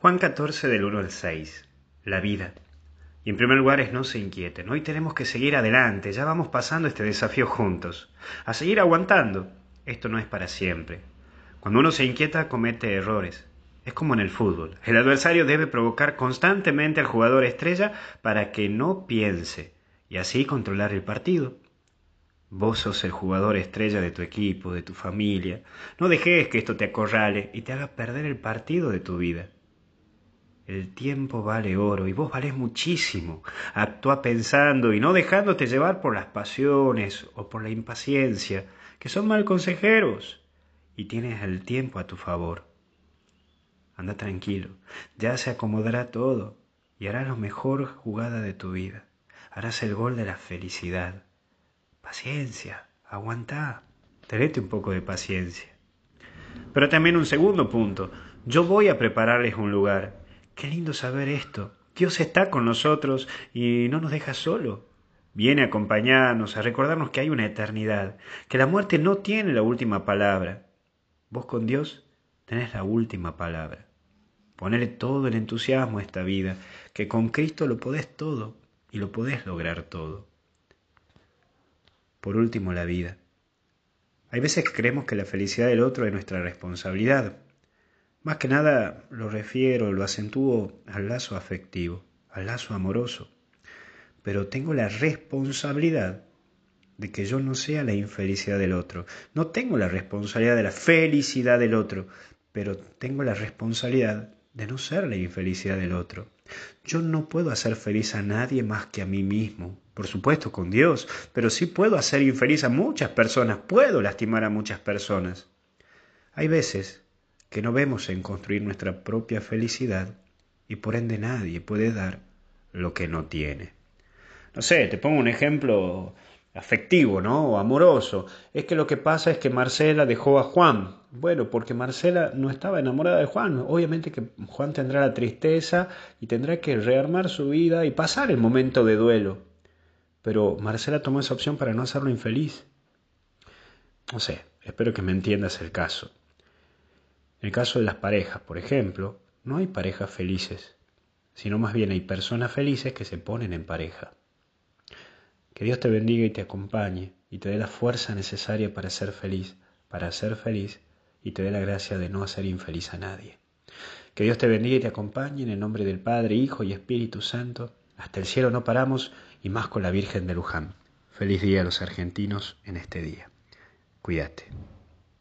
Juan 14 del 1 al 6. La vida. Y en primer lugar es no se inquieten. Hoy tenemos que seguir adelante. Ya vamos pasando este desafío juntos. A seguir aguantando. Esto no es para siempre. Cuando uno se inquieta comete errores. Es como en el fútbol. El adversario debe provocar constantemente al jugador estrella para que no piense y así controlar el partido. Vos sos el jugador estrella de tu equipo, de tu familia. No dejes que esto te acorrale y te haga perder el partido de tu vida. El tiempo vale oro y vos valés muchísimo. Actúa pensando y no dejándote llevar por las pasiones o por la impaciencia, que son mal consejeros, y tienes el tiempo a tu favor. Anda tranquilo, ya se acomodará todo y harás la mejor jugada de tu vida. Harás el gol de la felicidad. Paciencia, aguanta, tenete un poco de paciencia. Pero también un segundo punto. Yo voy a prepararles un lugar Qué lindo saber esto. Dios está con nosotros y no nos deja solo. Viene a acompañarnos, a recordarnos que hay una eternidad, que la muerte no tiene la última palabra. Vos con Dios tenés la última palabra. Ponele todo el entusiasmo a esta vida, que con Cristo lo podés todo y lo podés lograr todo. Por último, la vida. Hay veces que creemos que la felicidad del otro es nuestra responsabilidad, más que nada lo refiero, lo acentúo al lazo afectivo, al lazo amoroso. Pero tengo la responsabilidad de que yo no sea la infelicidad del otro. No tengo la responsabilidad de la felicidad del otro, pero tengo la responsabilidad de no ser la infelicidad del otro. Yo no puedo hacer feliz a nadie más que a mí mismo, por supuesto con Dios, pero sí puedo hacer infeliz a muchas personas, puedo lastimar a muchas personas. Hay veces que no vemos en construir nuestra propia felicidad y por ende nadie puede dar lo que no tiene. No sé, te pongo un ejemplo afectivo, ¿no? O amoroso. Es que lo que pasa es que Marcela dejó a Juan. Bueno, porque Marcela no estaba enamorada de Juan. Obviamente que Juan tendrá la tristeza y tendrá que rearmar su vida y pasar el momento de duelo. Pero Marcela tomó esa opción para no hacerlo infeliz. No sé, espero que me entiendas el caso. En el caso de las parejas, por ejemplo, no hay parejas felices, sino más bien hay personas felices que se ponen en pareja. Que Dios te bendiga y te acompañe y te dé la fuerza necesaria para ser feliz, para ser feliz y te dé la gracia de no hacer infeliz a nadie. Que Dios te bendiga y te acompañe en el nombre del Padre, Hijo y Espíritu Santo. Hasta el cielo no paramos y más con la Virgen de Luján. Feliz día a los argentinos en este día. Cuídate.